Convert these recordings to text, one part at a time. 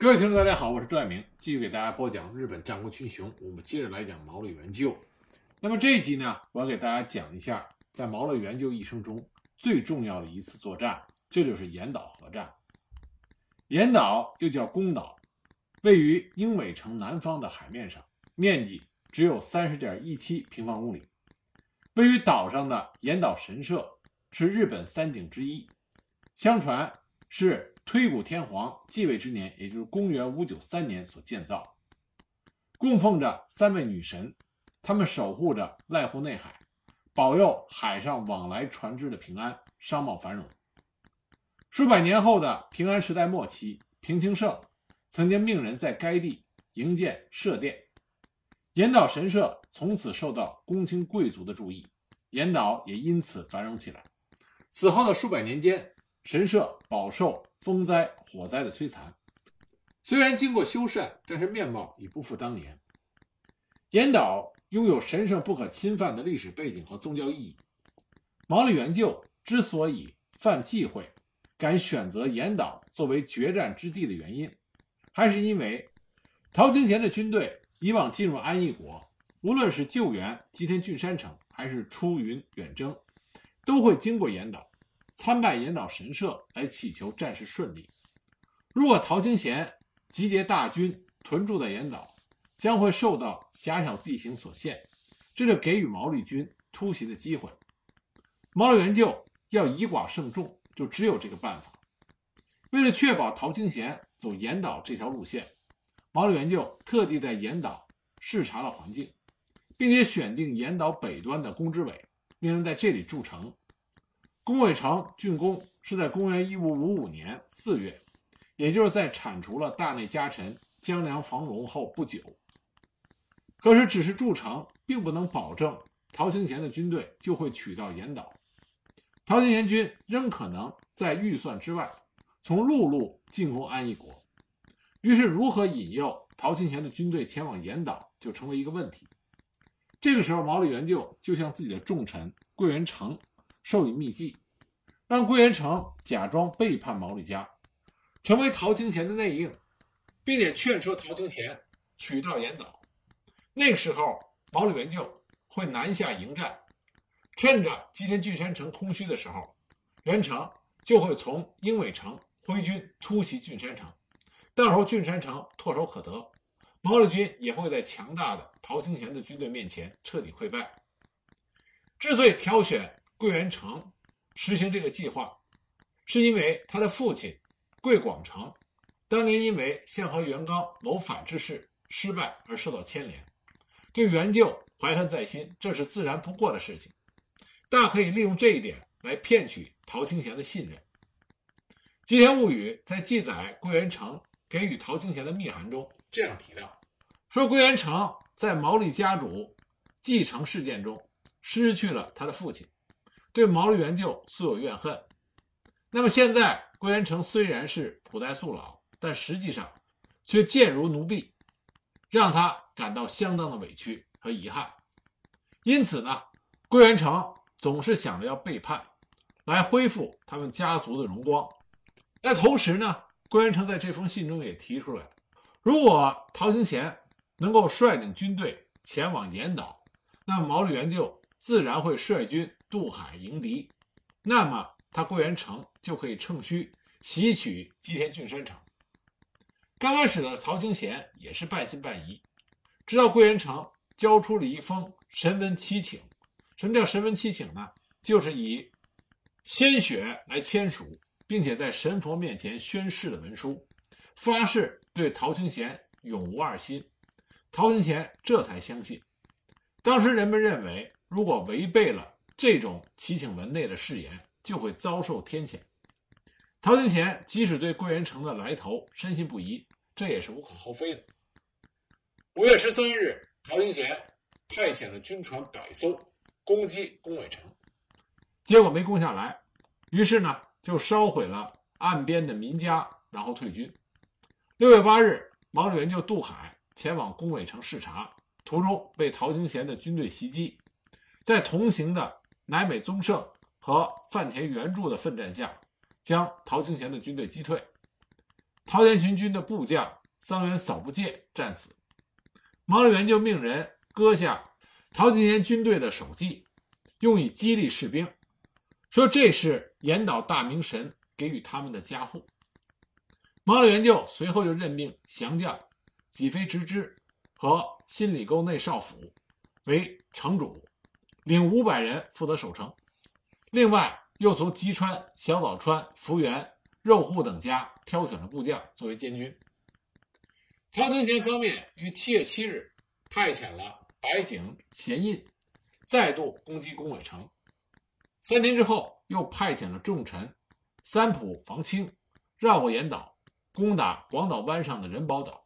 各位听众，大家好，我是朱爱明，继续给大家播讲日本战国群雄。我们接着来讲毛利元就。那么这一集呢，我要给大家讲一下，在毛利元就一生中最重要的一次作战，这就是岩岛合战。岩岛又叫宫岛，位于英尾城南方的海面上，面积只有三十点一七平方公里。位于岛上的岩岛神社是日本三景之一，相传是。推古天皇继位之年，也就是公元五九三年所建造，供奉着三位女神，她们守护着濑户内海，保佑海上往来船只的平安、商贸繁荣。数百年后的平安时代末期，平清盛曾经命人在该地营建社殿，岩岛神社从此受到公卿贵族的注意，岩岛也因此繁荣起来。此后的数百年间，神社饱受风灾、火灾的摧残，虽然经过修缮，但是面貌已不复当年。岩岛拥有神圣不可侵犯的历史背景和宗教意义。毛利元就之所以犯忌讳，敢选择岩岛作为决战之地的原因，还是因为陶清贤的军队以往进入安艺国，无论是救援吉田郡山城，还是出云远征，都会经过岩岛。参拜岩岛神社来祈求战事顺利。如果陶清贤集结大军屯驻在岩岛，将会受到狭小地形所限，这就给予毛利军突袭的机会。毛利元就要以寡胜众，就只有这个办法。为了确保陶清贤走岩岛这条路线，毛利元就特地在岩岛视察了环境，并且选定岩岛北端的宫之尾，命人在这里筑城。宫尾城竣工是在公元一五五五年四月，也就是在铲除了大内家臣江良房荣后不久。可是，只是筑城，并不能保证陶清贤的军队就会取到岩岛。陶清贤军仍可能在预算之外，从陆路进攻安艺国。于是，如何引诱陶清贤的军队前往岩岛，就成为一个问题。这个时候，毛利元就就向自己的重臣桂元成。授以秘计，让桂元成假装背叛毛利家，成为陶清贤的内应，并且劝说陶清贤取道岩岛。那个时候，毛利元就会南下迎战，趁着吉田郡山城空虚的时候，元成就会从鹰尾城挥军突袭郡山城。到时候郡山城唾手可得，毛利军也会在强大的陶清贤的军队面前彻底溃败。之所以挑选。桂元成实行这个计划，是因为他的父亲桂广成当年因为向和元刚谋反之事失败而受到牵连，对元就怀恨在心，这是自然不过的事情。大可以利用这一点来骗取陶清贤的信任。《吉田物语》在记载桂元成给予陶清贤的密函中这样提到：说桂元成在毛利家主继承事件中失去了他的父亲。对毛利元就素有怨恨，那么现在桂元成虽然是普代素老，但实际上却贱如奴婢，让他感到相当的委屈和遗憾。因此呢，桂元成总是想着要背叛，来恢复他们家族的荣光。但同时呢，桂元成在这封信中也提出来，如果陶行贤能够率领军队前往岩岛，那毛利元就自然会率军。渡海迎敌，那么他桂元成就可以趁虚袭取吉田郡山城。刚开始的陶清贤也是半信半疑，直到桂元成交出了一封神文七请。什么叫神文七请呢？就是以鲜血来签署，并且在神佛面前宣誓的文书，发誓对陶清贤永无二心。陶清贤这才相信。当时人们认为，如果违背了。这种祈请文内的誓言就会遭受天谴。陶清贤即使对桂元成的来头深信不疑，这也是无可厚非的。五月十三日，陶清贤派遣了军船百艘攻击宫尾城，结果没攻下来，于是呢就烧毁了岸边的民家，然后退军。六月八日，毛利元就渡海前往宫尾城视察，途中被陶清贤的军队袭击，在同行的。乃美宗盛和范田元助的奋战下，将陶清贤的军队击退。陶田巡军的部将桑原扫部介战死，毛利元就命人割下陶金贤军队的首级，用以激励士兵，说这是岩岛大明神给予他们的加护。毛利元就随后就任命降将吉飞直之和新里沟内少府为城主，领五百人负责守城。另外，又从吉川、小早川、福原、肉户等家挑选了部将作为监军。陶藤贤方面于七月七日派遣了白井贤印再度攻击宫尾城，三天之后又派遣了重臣三浦房清绕过岩岛。攻打广岛湾上的仁保岛，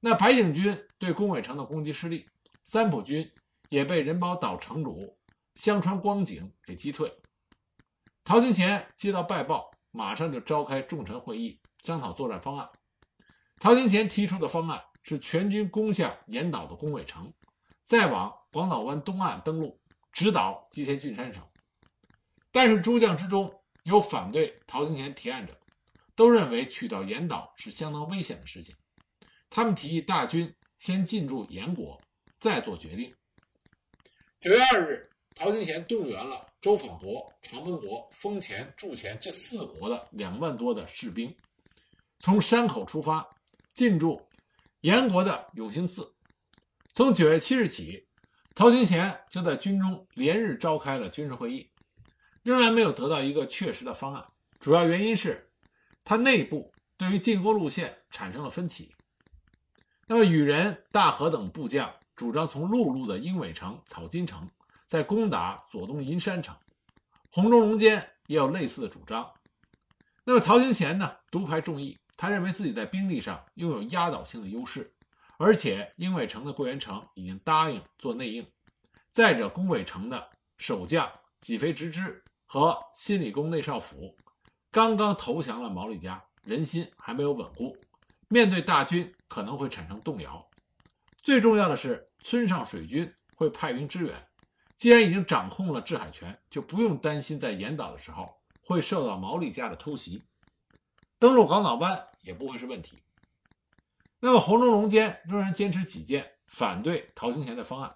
那白井军对宫尾城的攻击失利，三浦军也被仁保岛城主香川光景给击退。陶金贤接到败报，马上就召开重臣会议，商讨作战方案。陶金贤提出的方案是全军攻下岩岛的宫尾城，再往广岛湾东岸登陆，直捣吉田郡山城。但是诸将之中有反对陶金贤提案者。都认为取到岩岛是相当危险的事情，他们提议大军先进驻岩国，再做决定。九月二日，陶金贤动员了周访国、长门国、丰前、筑前这四国的两万多的士兵，从山口出发，进驻岩国的永兴寺。从九月七日起，陶金贤就在军中连日召开了军事会议，仍然没有得到一个确实的方案。主要原因是。他内部对于进攻路线产生了分歧。那么，羽人、大和等部将主张从陆路的鹰尾城、草津城再攻打左东银山城。红中龙间也有类似的主张。那么，陶金贤呢，独排众议，他认为自己在兵力上拥有压倒性的优势，而且鹰尾城的桂元城已经答应做内应。再者，宫尾城的守将几飞直之和新里宫内少府。刚刚投降了毛利家，人心还没有稳固，面对大军可能会产生动摇。最重要的是，村上水军会派兵支援。既然已经掌控了制海权，就不用担心在岩岛的时候会受到毛利家的偷袭，登陆广岛湾也不会是问题。那么，红中龙坚仍然坚持己见，反对陶兴贤的方案。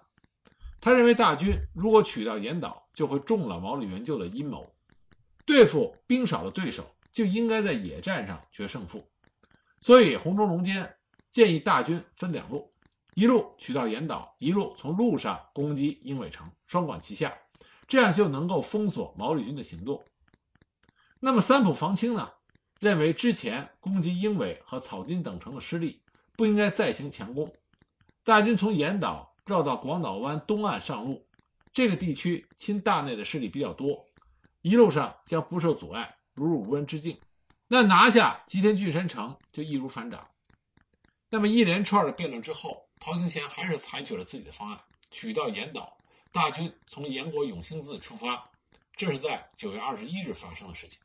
他认为，大军如果取到岩岛，就会中了毛利元就的阴谋。对付兵少的对手，就应该在野战上决胜负。所以，红中龙坚建议大军分两路：一路取到岩岛，一路从路上攻击鹰尾城，双管齐下，这样就能够封锁毛利军的行动。那么，三浦房清呢，认为之前攻击鹰尾和草津等城的失利，不应该再行强攻。大军从岩岛绕到广岛湾东岸上路，这个地区亲大内的势力比较多。一路上将不受阻碍，如入无人之境。那拿下吉田郡山城就易如反掌。那么一连串的辩论之后，陶行贤还是采取了自己的方案，取道岩岛，大军从岩国永兴寺出发。这是在九月二十一日发生的事情。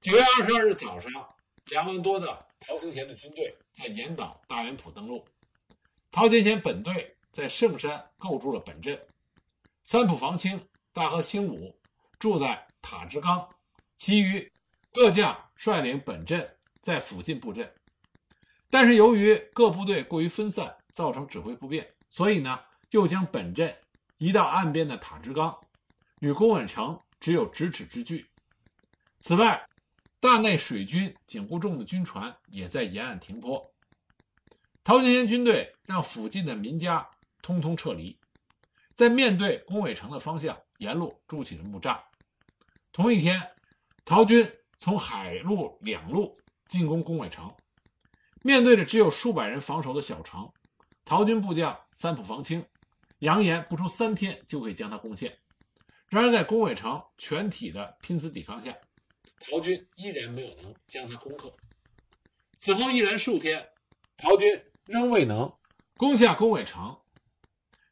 九月二十二日早上，两万多的陶行贤的军队在岩岛大原浦登陆。陶行贤本队在圣山构筑了本阵，三浦房清、大和清武。住在塔之冈，其余各将率领本阵在附近布阵。但是由于各部队过于分散，造成指挥不便，所以呢，又将本阵移到岸边的塔之冈，与宫尾城只有咫尺之距。此外，大内水军警护重的军船也在沿岸停泊。陶金贤军队让附近的民家通通撤离，在面对宫尾城的方向。沿路筑起了木栅。同一天，陶军从海陆两路进攻宫尾城。面对着只有数百人防守的小城，陶军部将三浦房清扬言不出三天就可以将他攻陷。然而，在宫尾城全体的拼死抵抗下，陶军依然没有能将他攻克。此后一连数天，陶军仍未能攻下宫尾城。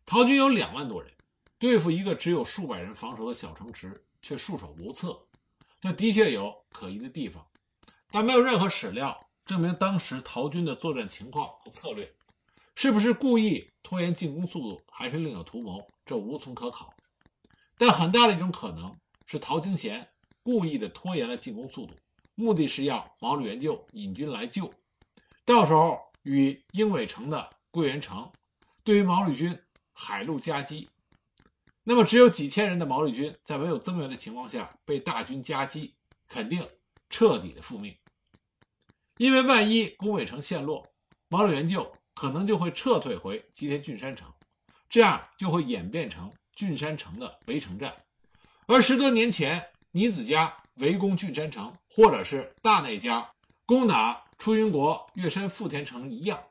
陶军有两万多人。对付一个只有数百人防守的小城池，却束手无策，这的确有可疑的地方，但没有任何史料证明当时陶军的作战情况和策略，是不是故意拖延进攻速度，还是另有图谋，这无从可考。但很大的一种可能是陶清贤故意的拖延了进攻速度，目的是要毛利元就引军来救，到时候与英尾城的桂元城对于毛利军海陆夹击。那么只有几千人的毛利军，在没有增援的情况下被大军夹击，肯定彻底的覆灭。因为万一宫尾城陷落，毛利元就可能就会撤退回吉田郡山城，这样就会演变成郡山城的围城战。而十多年前尼子家围攻郡山城，或者是大内家攻打出云国越山富田城一样，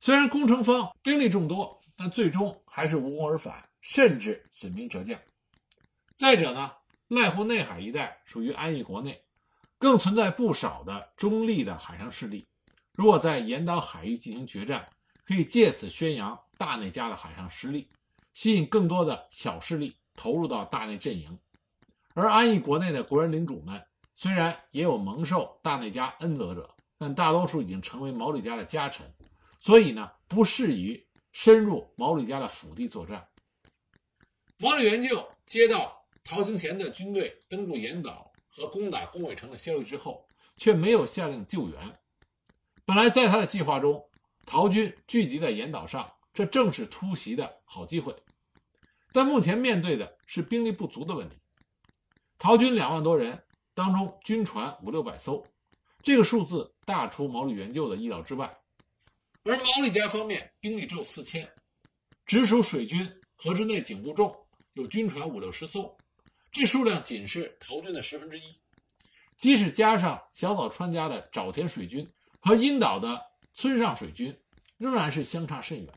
虽然攻城方兵力众多，但最终还是无功而返。甚至损兵折将。再者呢，濑户内海一带属于安艺国内，更存在不少的中立的海上势力。如果在岩岛海域进行决战，可以借此宣扬大内家的海上实力，吸引更多的小势力投入到大内阵营。而安艺国内的国人领主们，虽然也有蒙受大内家恩泽者，但大多数已经成为毛利家的家臣，所以呢，不适宜深入毛利家的府地作战。毛利元就接到陶清贤的军队登陆岩岛和攻打宫尾城的消息之后，却没有下令救援。本来在他的计划中，陶军聚集在岩岛上，这正是突袭的好机会。但目前面对的是兵力不足的问题。陶军两万多人当中，军船五六百艘，这个数字大出毛利元就的意料之外。而毛利家方面兵力只有四千，直属水军河之内警部众。有军船五六十艘，这数量仅是陶军的十分之一。即使加上小早川家的沼田水军和阴岛的村上水军，仍然是相差甚远。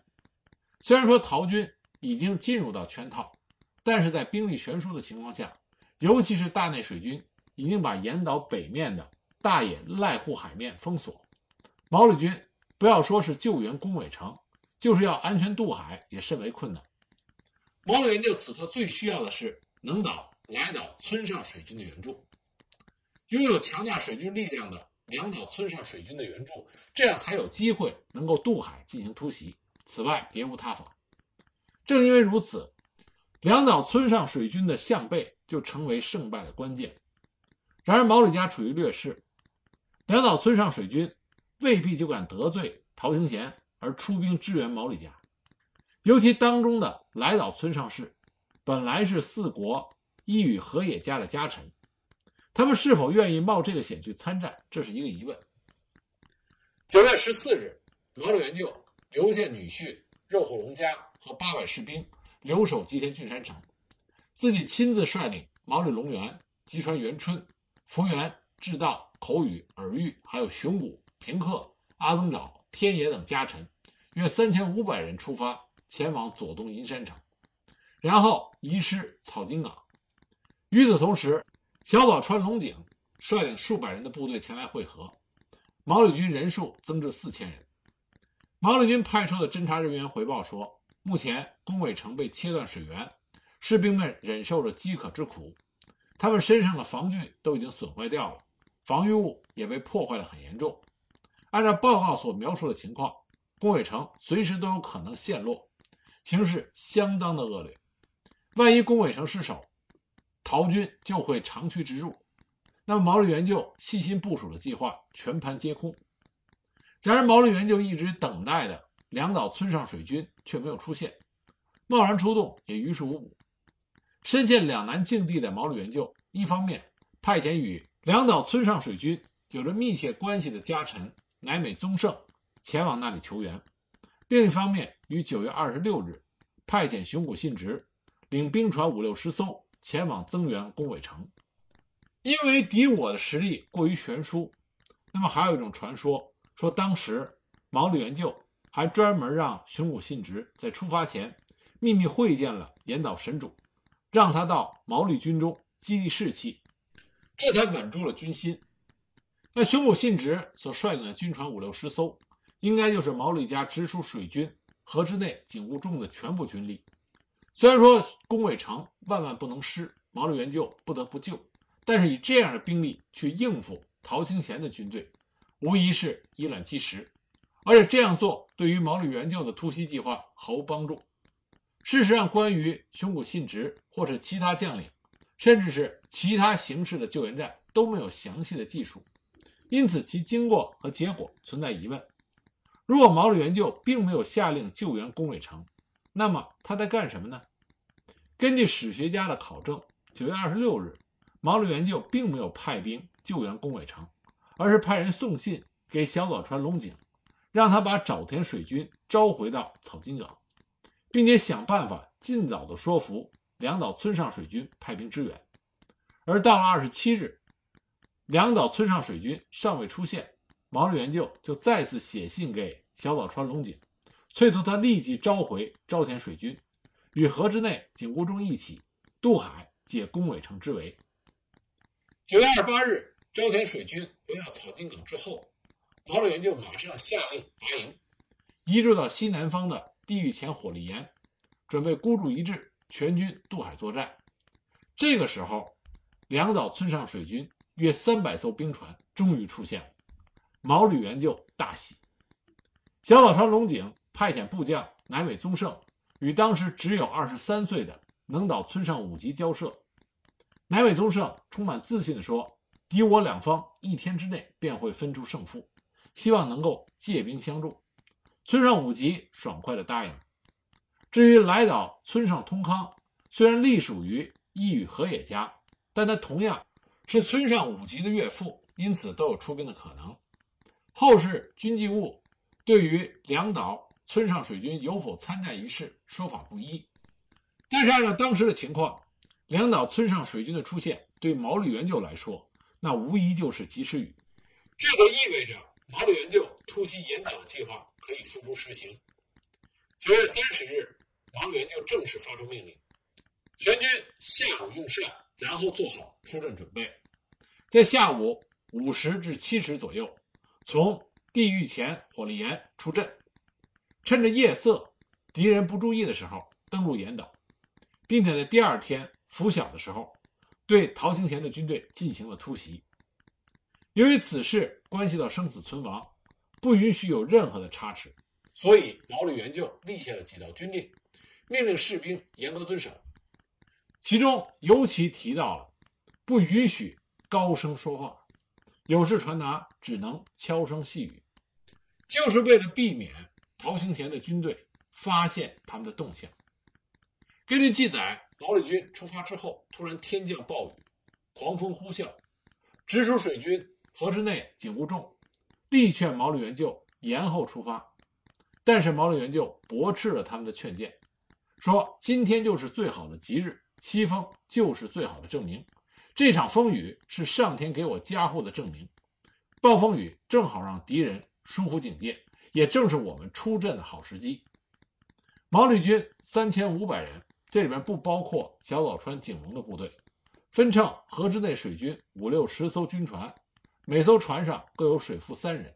虽然说陶军已经进入到圈套，但是在兵力悬殊的情况下，尤其是大内水军已经把岩岛北面的大野濑户海面封锁，毛利军不要说是救援宫尾城，就是要安全渡海也甚为困难。毛利元就此刻最需要的是能岛来岛村上水军的援助，拥有强大水军力量的两岛村上水军的援助，这样才有机会能够渡海进行突袭。此外别无他法。正因为如此，两岛村上水军的向背就成为胜败的关键。然而毛利家处于劣势，两岛村上水军未必就敢得罪陶行贤而出兵支援毛利家。尤其当中的来岛村上氏，本来是四国伊予河野家的家臣，他们是否愿意冒这个险去参战，这是一个疑问。九月十四日，毛利元就留下女婿肉户隆家和八百士兵留守吉田郡山城，自己亲自率领毛利隆元、吉川元春、福原智道、口语耳玉，还有熊谷平克、阿曾沼、天野等家臣，约三千五百人出发。前往左东银山城，然后移师草津港。与此同时，小早川龙井率领数百人的部队前来会合。毛利军人数增至四千人。毛利军派出的侦察人员回报说，目前宫尾城被切断水源，士兵们忍受着饥渴之苦，他们身上的防具都已经损坏掉了，防御物也被破坏的很严重。按照报告所描述的情况，宫尾城随时都有可能陷落。形势相当的恶劣，万一宫尾城失守，陶军就会长驱直入，那么毛利元就细心部署的计划全盘皆空。然而毛利元就一直等待的两岛村上水军却没有出现，贸然出动也于事无补。身陷两难境地的毛利元就，一方面派遣与两岛村上水军有着密切关系的家臣乃美宗盛前往那里求援。另一方面，于九月二十六日，派遣熊谷信直领兵船五六十艘前往增援宫尾城。因为敌我的实力过于悬殊，那么还有一种传说，说当时毛利元就还专门让熊谷信直在出发前秘密会见了岩岛神主，让他到毛利军中激励士气，这才稳住了军心。那熊谷信直所率领的军船五六十艘。应该就是毛利家直属水军河之内警务重的全部军力。虽然说宫尾城万万不能失，毛利元就不得不救，但是以这样的兵力去应付陶清贤的军队，无疑是以卵击石。而且这样做对于毛利元就的突袭计划毫无帮助。事实上，关于熊谷信直或者其他将领，甚至是其他形式的救援战都没有详细的技术。因此其经过和结果存在疑问。如果毛利元就并没有下令救援宫尾城，那么他在干什么呢？根据史学家的考证，九月二十六日，毛利元就并没有派兵救援宫尾城，而是派人送信给小早川龙井，让他把沼田水军召回到草津港，并且想办法尽早的说服两岛村上水军派兵支援。而到了二十七日，两岛村上水军尚未出现。毛利元就就再次写信给小早川龙井，催促他立即召回朝田水军，与河之内井谷中一起渡海解宫尾城之围。九月二十八日，朝田水军回到草津港之后，毛利元就马上下令拔营，移驻到西南方的地狱前火力岩，准备孤注一掷，全军渡海作战。这个时候，两岛村上水军约三百艘兵船终于出现了。毛吕元就大喜，小早川龙井派遣部将乃尾宗盛与当时只有二十三岁的能岛村上武吉交涉。乃尾宗盛充满自信地说：“敌我两方一天之内便会分出胜负，希望能够借兵相助。”村上武吉爽快地答应。至于来岛村上通康，虽然隶属于伊予和野家，但他同样是村上武吉的岳父，因此都有出兵的可能。后世军纪物对于两岛村上水军有否参战一事说法不一，但是按照当时的情况，两岛村上水军的出现对毛利元就来说，那无疑就是及时雨。这就意味着毛利元就突袭岩岛的计划可以付诸实行。九月三十日，毛利元就正式发出命令，全军下午用膳，然后做好出阵准备，在下午五时至七时左右。从地狱前火力岩出阵，趁着夜色、敌人不注意的时候登陆岩岛，并且在第二天拂晓的时候，对陶清贤的军队进行了突袭。由于此事关系到生死存亡，不允许有任何的差池，所以毛利元就立下了几道军令，命令士兵严格遵守。其中尤其提到了不允许高声说话。有事传达只能悄声细语，就是为了避免陶行贤的军队发现他们的动向。根据记载，毛利军出发之后，突然天降暴雨，狂风呼啸，直属水军河之内景务重力劝毛利元就延后出发，但是毛利元就驳斥了他们的劝谏，说今天就是最好的吉日，西风就是最好的证明。这场风雨是上天给我加护的证明，暴风雨正好让敌人疏忽警戒，也正是我们出阵的好时机。毛利军三千五百人，这里边不包括小早川景隆的部队，分乘河之内水军五六十艘军船，每艘船上各有水夫三人。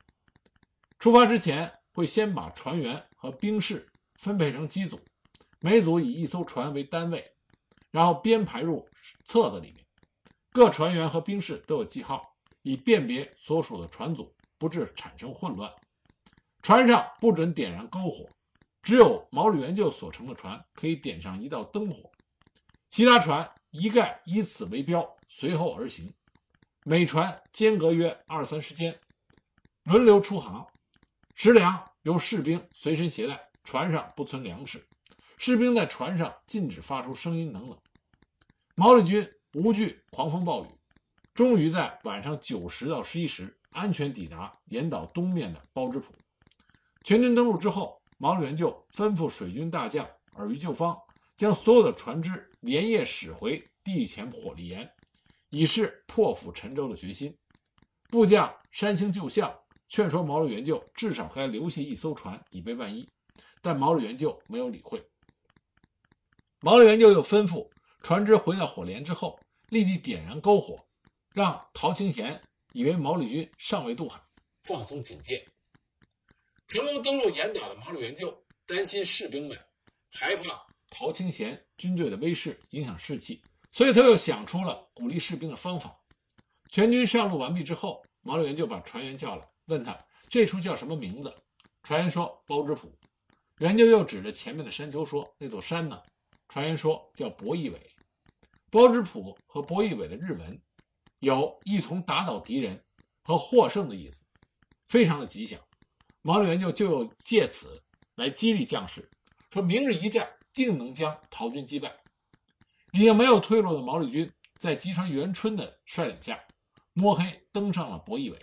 出发之前会先把船员和兵士分配成机组，每组以一艘船为单位，然后编排入册子里面。各船员和兵士都有记号，以辨别所属的船组，不致产生混乱。船上不准点燃篝火，只有毛利元就所乘的船可以点上一道灯火，其他船一概以此为标，随后而行。每船间隔约二三十天，轮流出航。食粮由士兵随身携带，船上不存粮食，士兵在船上禁止发出声音等等。毛利军。无惧狂风暴雨，终于在晚上九时到十一时安全抵达岩岛东面的包之浦。全军登陆之后，毛利元就吩咐水军大将耳鱼旧方将所有的船只连夜驶回地前火力岩，以示破釜沉舟的决心。部将山清旧相劝说毛利元就至少该留下一艘船以备万一，但毛利元就没有理会。毛利元就又吩咐。船只回到火连之后，立即点燃篝火，让陶清贤以为毛利军尚未渡海，放松警戒。成功登陆岩岛的毛鲁元就担心士兵们害怕陶清贤军队的威势影响士气，所以他又想出了鼓励士兵的方法。全军上路完毕之后，毛鲁元就把船员叫来，问他这处叫什么名字。船员说包之浦。元就又指着前面的山丘说：“那座山呢？”船员说叫博弈尾，包之浦和博弈尾的日文有一同打倒敌人，和获胜的意思，非常的吉祥。毛利元就就有借此来激励将士，说明日一战定能将陶军击败。已经没有退路的毛利军，在吉川元春的率领下，摸黑登上了博弈尾。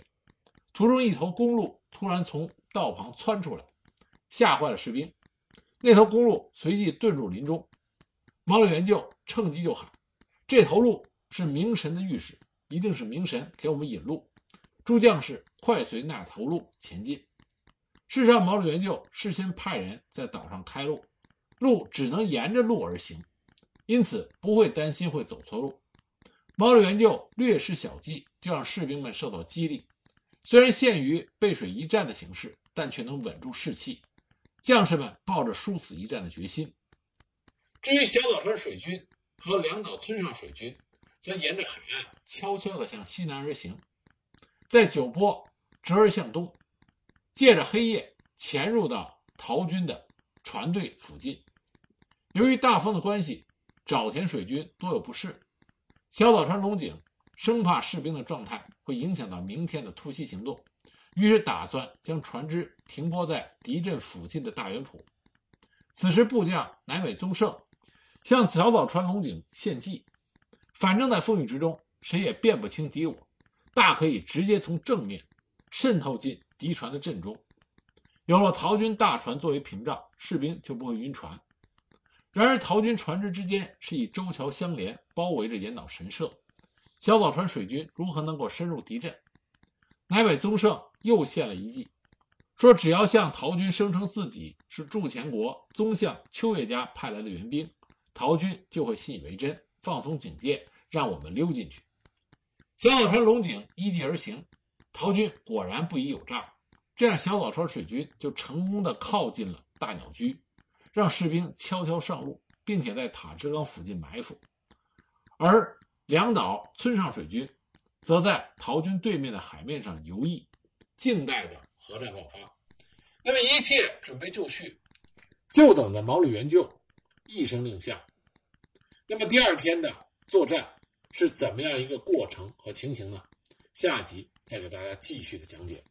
途中，一头公鹿突然从道旁窜出来，吓坏了士兵。那头公鹿随即遁入林中。毛利元就趁机就喊：“这头鹿是明神的御使，一定是明神给我们引路。诸将士快随那头鹿前进。”事实上，毛利元就事先派人在岛上开路，路只能沿着路而行。因此不会担心会走错路。毛利元就略施小计，就让士兵们受到激励。虽然陷于背水一战的形势，但却能稳住士气。将士们抱着殊死一战的决心。至于小岛川水军和两岛村上水军，则沿着海岸悄悄地向西南而行，在九波折而向东，借着黑夜潜入到陶军的船队附近。由于大风的关系。沼田水军多有不适，小岛川龙井生怕士兵的状态会影响到明天的突袭行动，于是打算将船只停泊在敌阵附近的大原浦。此时部将乃尾宗盛向小岛川龙井献计，反正在风雨之中，谁也辨不清敌我，大可以直接从正面渗透进敌船的阵中。有了陶军大船作为屏障，士兵就不会晕船。然而，陶军船只之间是以舟桥相连，包围着岩岛神社。小岛川水军如何能够深入敌阵？乃尾宗盛又献了一计，说只要向陶军声称自己是筑前国宗相秋叶家派来的援兵，陶军就会信以为真，放松警戒，让我们溜进去。小岛川龙井依计而行，陶军果然不疑有诈，这样小岛川水军就成功的靠近了大鸟居。让士兵悄悄上路，并且在塔之冈附近埋伏，而两岛村上水军则在陶军对面的海面上游弋，静待着核战爆发。那么一切准备就绪，就等着毛利元就一声令下。那么第二天的作战是怎么样一个过程和情形呢？下集再给大家继续的讲解。